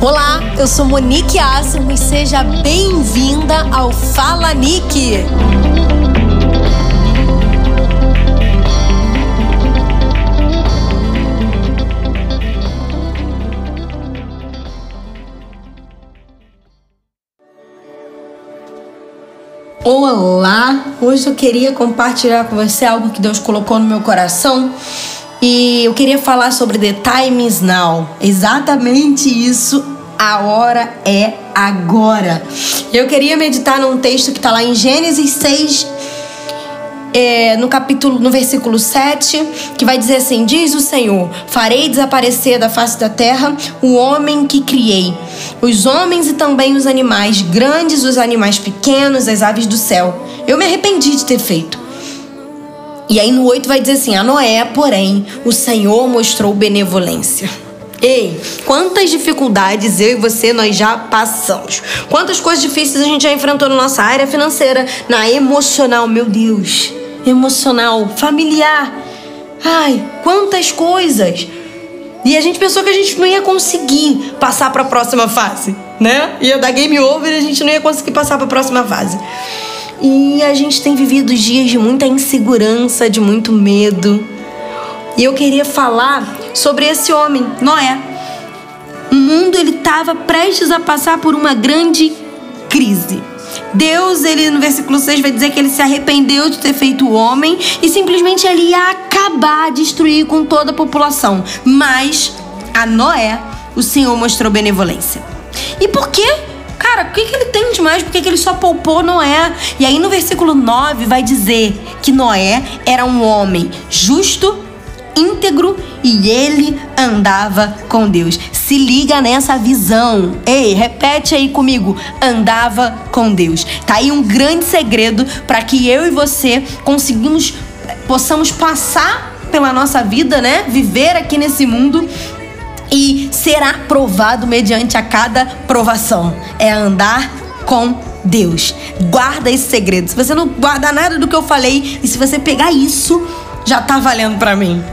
Olá, eu sou Monique Assimo e seja bem-vinda ao Fala Nick. Olá! Hoje eu queria compartilhar com você algo que Deus colocou no meu coração e eu queria falar sobre The Time is Now. Exatamente isso, a hora é agora. Eu queria meditar num texto que está lá em Gênesis 6, é, no capítulo, no versículo 7, que vai dizer assim: Diz o Senhor: Farei desaparecer da face da terra o homem que criei, os homens e também os animais, grandes, os animais pequenos, as aves do céu. Eu me arrependi de ter feito. E aí no 8 vai dizer assim: A Noé, porém, o Senhor mostrou benevolência. Ei, quantas dificuldades eu e você nós já passamos. Quantas coisas difíceis a gente já enfrentou na nossa área financeira, na emocional, meu Deus emocional, familiar. Ai, quantas coisas! E a gente pensou que a gente não ia conseguir passar para a próxima fase, né? Ia dar game over e a gente não ia conseguir passar para a próxima fase. E a gente tem vivido dias de muita insegurança, de muito medo. E eu queria falar sobre esse homem, Noé. O mundo ele estava prestes a passar por uma grande crise. Deus, ele no versículo 6 vai dizer que ele se arrependeu de ter feito o homem e simplesmente ele ia acabar, destruir com toda a população. Mas a Noé, o Senhor mostrou benevolência. E por quê? Cara, o que, que ele tem demais? Por que, que ele só poupou Noé? E aí no versículo 9 vai dizer que Noé era um homem justo, íntegro e ele andava com Deus. Se liga nessa visão. Ei, repete aí comigo. Andava com Deus. Tá aí um grande segredo para que eu e você conseguimos possamos passar pela nossa vida, né? Viver aqui nesse mundo e ser aprovado mediante a cada provação. É andar com Deus. Guarda esse segredo. Se você não guardar nada do que eu falei e se você pegar isso, já tá valendo para mim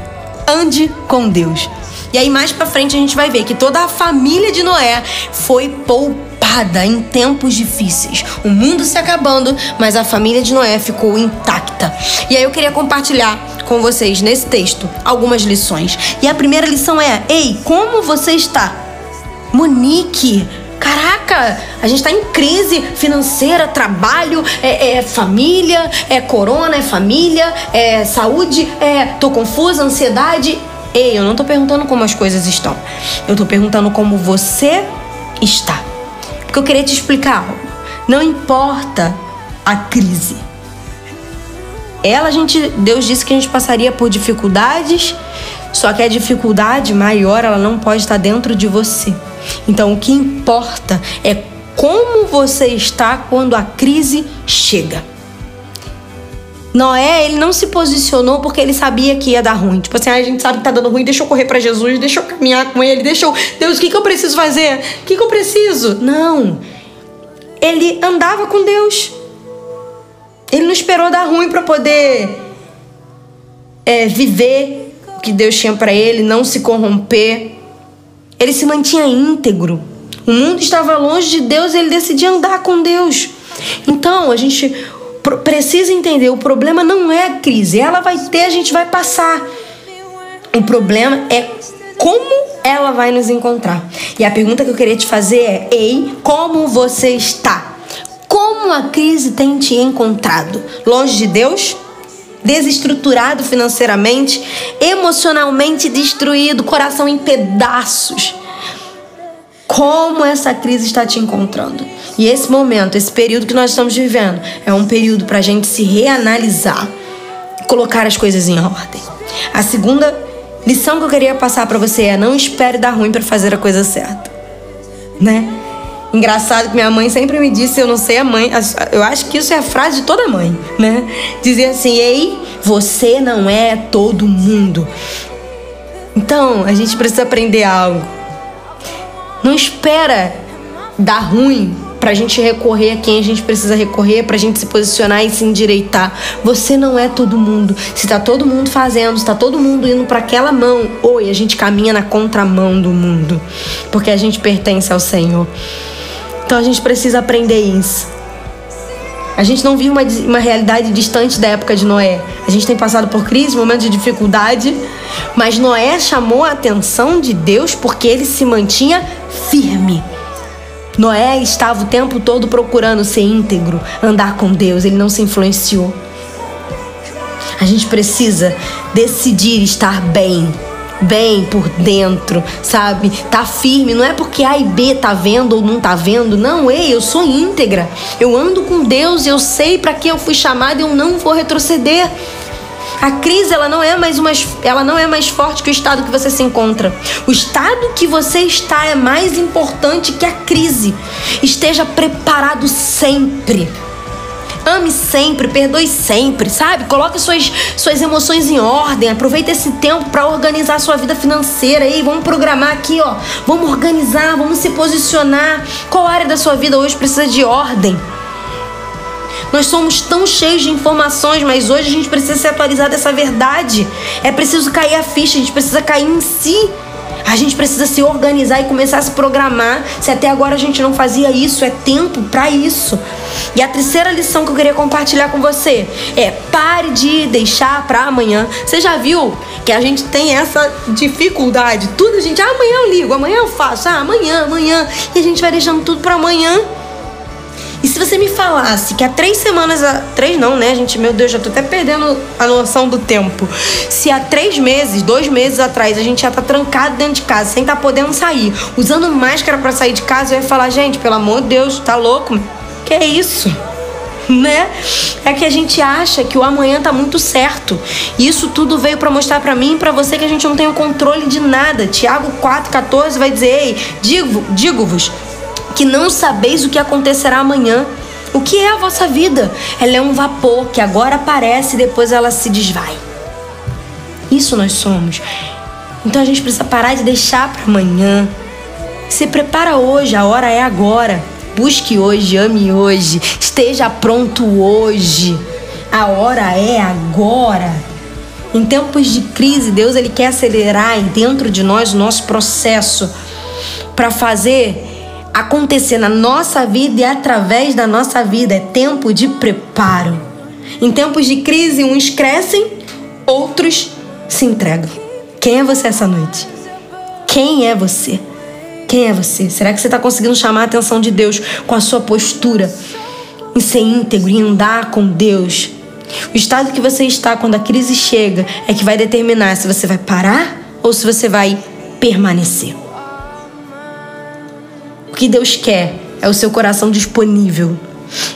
ande com Deus. E aí mais para frente a gente vai ver que toda a família de Noé foi poupada em tempos difíceis. O mundo se acabando, mas a família de Noé ficou intacta. E aí eu queria compartilhar com vocês nesse texto algumas lições. E a primeira lição é: "Ei, como você está?" Monique, Caraca, a gente tá em crise financeira, trabalho, é, é, família, é corona, é família, é saúde, é tô confusa, ansiedade. Ei, eu não tô perguntando como as coisas estão. Eu tô perguntando como você está. Porque eu queria te explicar algo. Não importa a crise. Ela, a gente, Deus disse que a gente passaria por dificuldades, só que a dificuldade maior, ela não pode estar dentro de você. Então, o que importa é como você está quando a crise chega. Noé, ele não se posicionou porque ele sabia que ia dar ruim. Tipo assim, ah, a gente sabe que tá dando ruim, deixa eu correr para Jesus, deixa eu caminhar com ele, deixa eu. Deus, o que, que eu preciso fazer? O que, que eu preciso? Não. Ele andava com Deus. Ele não esperou dar ruim para poder é, viver o que Deus tinha para ele, não se corromper. Ele se mantinha íntegro. O mundo estava longe de Deus e ele decidia andar com Deus. Então, a gente precisa entender: o problema não é a crise, ela vai ter, a gente vai passar. O problema é como ela vai nos encontrar. E a pergunta que eu queria te fazer é: ei, como você está? Como a crise tem te encontrado? Longe de Deus? desestruturado financeiramente, emocionalmente destruído, coração em pedaços. Como essa crise está te encontrando? E esse momento, esse período que nós estamos vivendo, é um período para a gente se reanalisar, colocar as coisas em ordem. A segunda lição que eu queria passar para você é: não espere dar ruim para fazer a coisa certa, né? Engraçado que minha mãe sempre me disse, eu não sei a mãe, eu acho que isso é a frase de toda mãe, né? Dizer assim: "Ei, você não é todo mundo". Então, a gente precisa aprender algo. Não espera dar ruim pra gente recorrer a quem a gente precisa recorrer, pra gente se posicionar e se endireitar. Você não é todo mundo. Se tá todo mundo fazendo, se tá todo mundo indo para aquela mão, oi, a gente caminha na contramão do mundo, porque a gente pertence ao Senhor. Então a gente precisa aprender isso. A gente não vive uma, uma realidade distante da época de Noé. A gente tem passado por crise, momentos de dificuldade, mas Noé chamou a atenção de Deus porque ele se mantinha firme. Noé estava o tempo todo procurando ser íntegro, andar com Deus, ele não se influenciou. A gente precisa decidir estar bem, bem por dentro, sabe? Tá firme, não é porque A e B tá vendo ou não tá vendo, não, ei, eu sou íntegra. Eu ando com Deus, eu sei para que eu fui chamada e eu não vou retroceder. A crise ela não é mais uma, ela não é mais forte que o estado que você se encontra. O estado que você está é mais importante que a crise. Esteja preparado sempre. Ame sempre, perdoe sempre, sabe? Coloque suas, suas emoções em ordem. Aproveite esse tempo para organizar sua vida financeira. aí. vamos programar aqui, ó. Vamos organizar, vamos se posicionar. Qual área da sua vida hoje precisa de ordem? Nós somos tão cheios de informações, mas hoje a gente precisa se atualizar dessa verdade. É preciso cair a ficha, a gente precisa cair em si. A gente precisa se organizar e começar a se programar. Se até agora a gente não fazia isso, é tempo para isso. E a terceira lição que eu queria compartilhar com você é pare de deixar para amanhã. Você já viu que a gente tem essa dificuldade? Tudo a gente, ah, amanhã eu ligo, amanhã eu faço, ah, amanhã, amanhã. E a gente vai deixando tudo para amanhã. E se você me falasse que há três semanas. Três não, né, gente? Meu Deus, já tô até perdendo a noção do tempo. Se há três meses, dois meses atrás, a gente já tá trancado dentro de casa, sem tá podendo sair, usando máscara para sair de casa, eu ia falar, gente, pelo amor de Deus, tá louco? Que é isso? né? É que a gente acha que o amanhã tá muito certo. E isso tudo veio para mostrar para mim e para você que a gente não tem o controle de nada. Tiago 4:14 vai dizer: "Ei, digo, digo-vos, que não sabeis o que acontecerá amanhã. O que é a vossa vida? Ela é um vapor que agora aparece e depois ela se desvai. Isso nós somos. Então a gente precisa parar de deixar para amanhã. Se prepara hoje, a hora é agora. Busque hoje, ame hoje, esteja pronto hoje. A hora é agora. Em tempos de crise, Deus ele quer acelerar dentro de nós o nosso processo para fazer acontecer na nossa vida e através da nossa vida. É tempo de preparo. Em tempos de crise, uns crescem, outros se entregam. Quem é você essa noite? Quem é você? Quem é você? Será que você está conseguindo chamar a atenção de Deus com a sua postura em ser íntegro, em andar com Deus? O estado que você está quando a crise chega é que vai determinar se você vai parar ou se você vai permanecer que Deus quer é o seu coração disponível.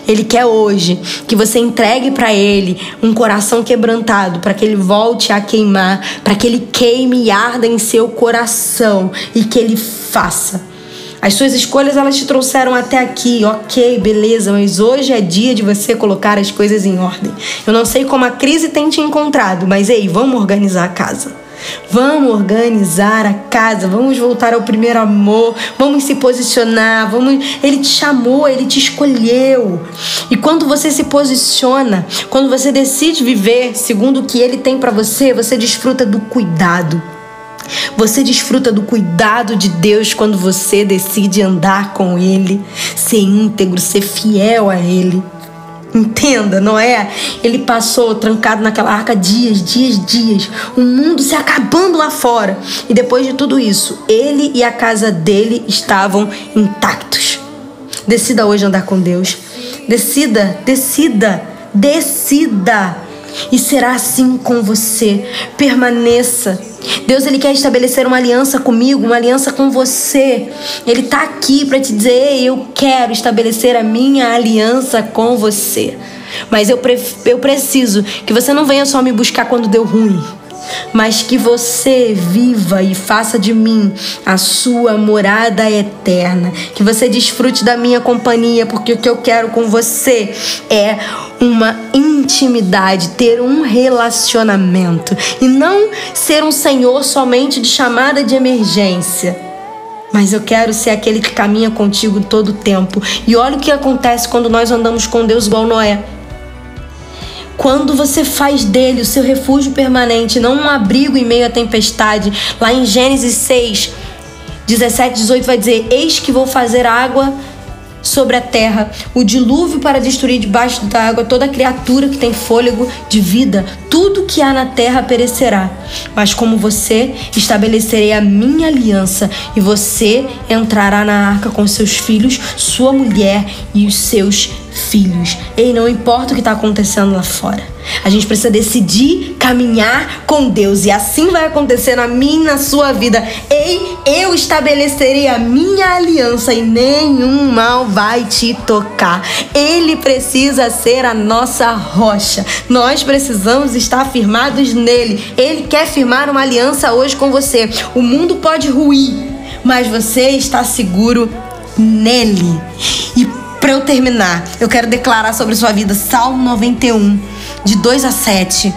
Ele quer hoje que você entregue para Ele um coração quebrantado, para que Ele volte a queimar, para que Ele queime e arda em seu coração e que Ele faça. As suas escolhas elas te trouxeram até aqui, ok, beleza, mas hoje é dia de você colocar as coisas em ordem. Eu não sei como a crise tem te encontrado, mas ei, vamos organizar a casa. Vamos organizar a casa, vamos voltar ao primeiro amor, vamos se posicionar, vamos. Ele te chamou, ele te escolheu. E quando você se posiciona, quando você decide viver segundo o que ele tem para você, você desfruta do cuidado. Você desfruta do cuidado de Deus quando você decide andar com Ele, ser íntegro, ser fiel a Ele. Entenda, Noé, ele passou trancado naquela arca dias, dias, dias, o mundo se acabando lá fora. E depois de tudo isso, ele e a casa dele estavam intactos. Decida hoje andar com Deus. Decida, decida, decida. E será assim com você. Permaneça Deus ele quer estabelecer uma aliança comigo, uma aliança com você. Ele está aqui para te dizer: eu quero estabelecer a minha aliança com você. Mas eu, eu preciso que você não venha só me buscar quando deu ruim mas que você viva e faça de mim a sua morada eterna. Que você desfrute da minha companhia, porque o que eu quero com você é uma intimidade, ter um relacionamento e não ser um senhor somente de chamada de emergência. mas eu quero ser aquele que caminha contigo todo o tempo. E olha o que acontece quando nós andamos com Deus igual Noé. Quando você faz dele o seu refúgio permanente, não um abrigo em meio à tempestade, lá em Gênesis 6, 17, 18 vai dizer: Eis que vou fazer água sobre a terra, o dilúvio para destruir debaixo da água toda criatura que tem fôlego de vida, tudo que há na terra perecerá. Mas como você, estabelecerei a minha aliança e você entrará na arca com seus filhos, sua mulher e os seus filhos. Ei, não importa o que está acontecendo lá fora. A gente precisa decidir caminhar com Deus e assim vai acontecer na minha e na sua vida. Ei, eu estabelecerei a minha aliança e nenhum mal vai te tocar. Ele precisa ser a nossa rocha. Nós precisamos estar firmados nele. Ele quer firmar uma aliança hoje com você. O mundo pode ruir, mas você está seguro nele. E para eu terminar, eu quero declarar sobre sua vida Salmo 91, de 2 a 7.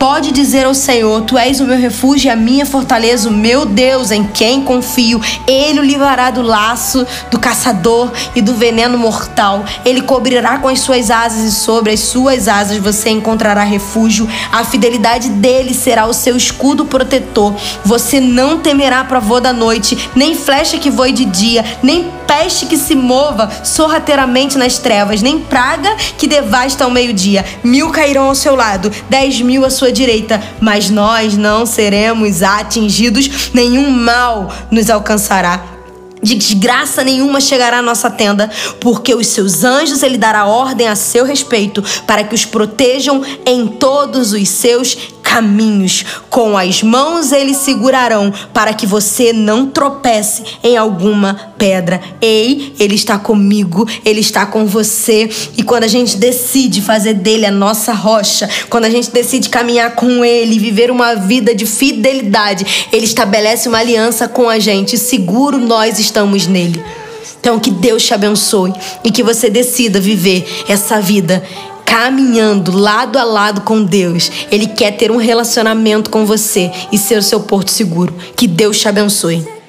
Pode dizer ao Senhor: Tu és o meu refúgio e a minha fortaleza, o meu Deus, em quem confio. Ele o livrará do laço do caçador e do veneno mortal. Ele cobrirá com as suas asas e sobre as suas asas você encontrará refúgio. A fidelidade dele será o seu escudo protetor. Você não temerá provô da noite, nem flecha que voe de dia, nem peste que se mova sorrateiramente nas trevas, nem praga que devasta ao meio-dia. Mil cairão ao seu lado, dez mil à sua direita, mas nós não seremos atingidos, nenhum mal nos alcançará. De desgraça nenhuma chegará à nossa tenda, porque os seus anjos ele dará ordem a seu respeito, para que os protejam em todos os seus caminhos. Com as mãos eles segurarão para que você não tropece em alguma pedra. Ei, ele está comigo, ele está com você. E quando a gente decide fazer dele a nossa rocha, quando a gente decide caminhar com ele, viver uma vida de fidelidade, ele estabelece uma aliança com a gente. Seguro nós estamos nele. Então, que Deus te abençoe e que você decida viver essa vida caminhando lado a lado com Deus. Ele quer ter um relacionamento com você e ser o seu porto seguro. Que Deus te abençoe.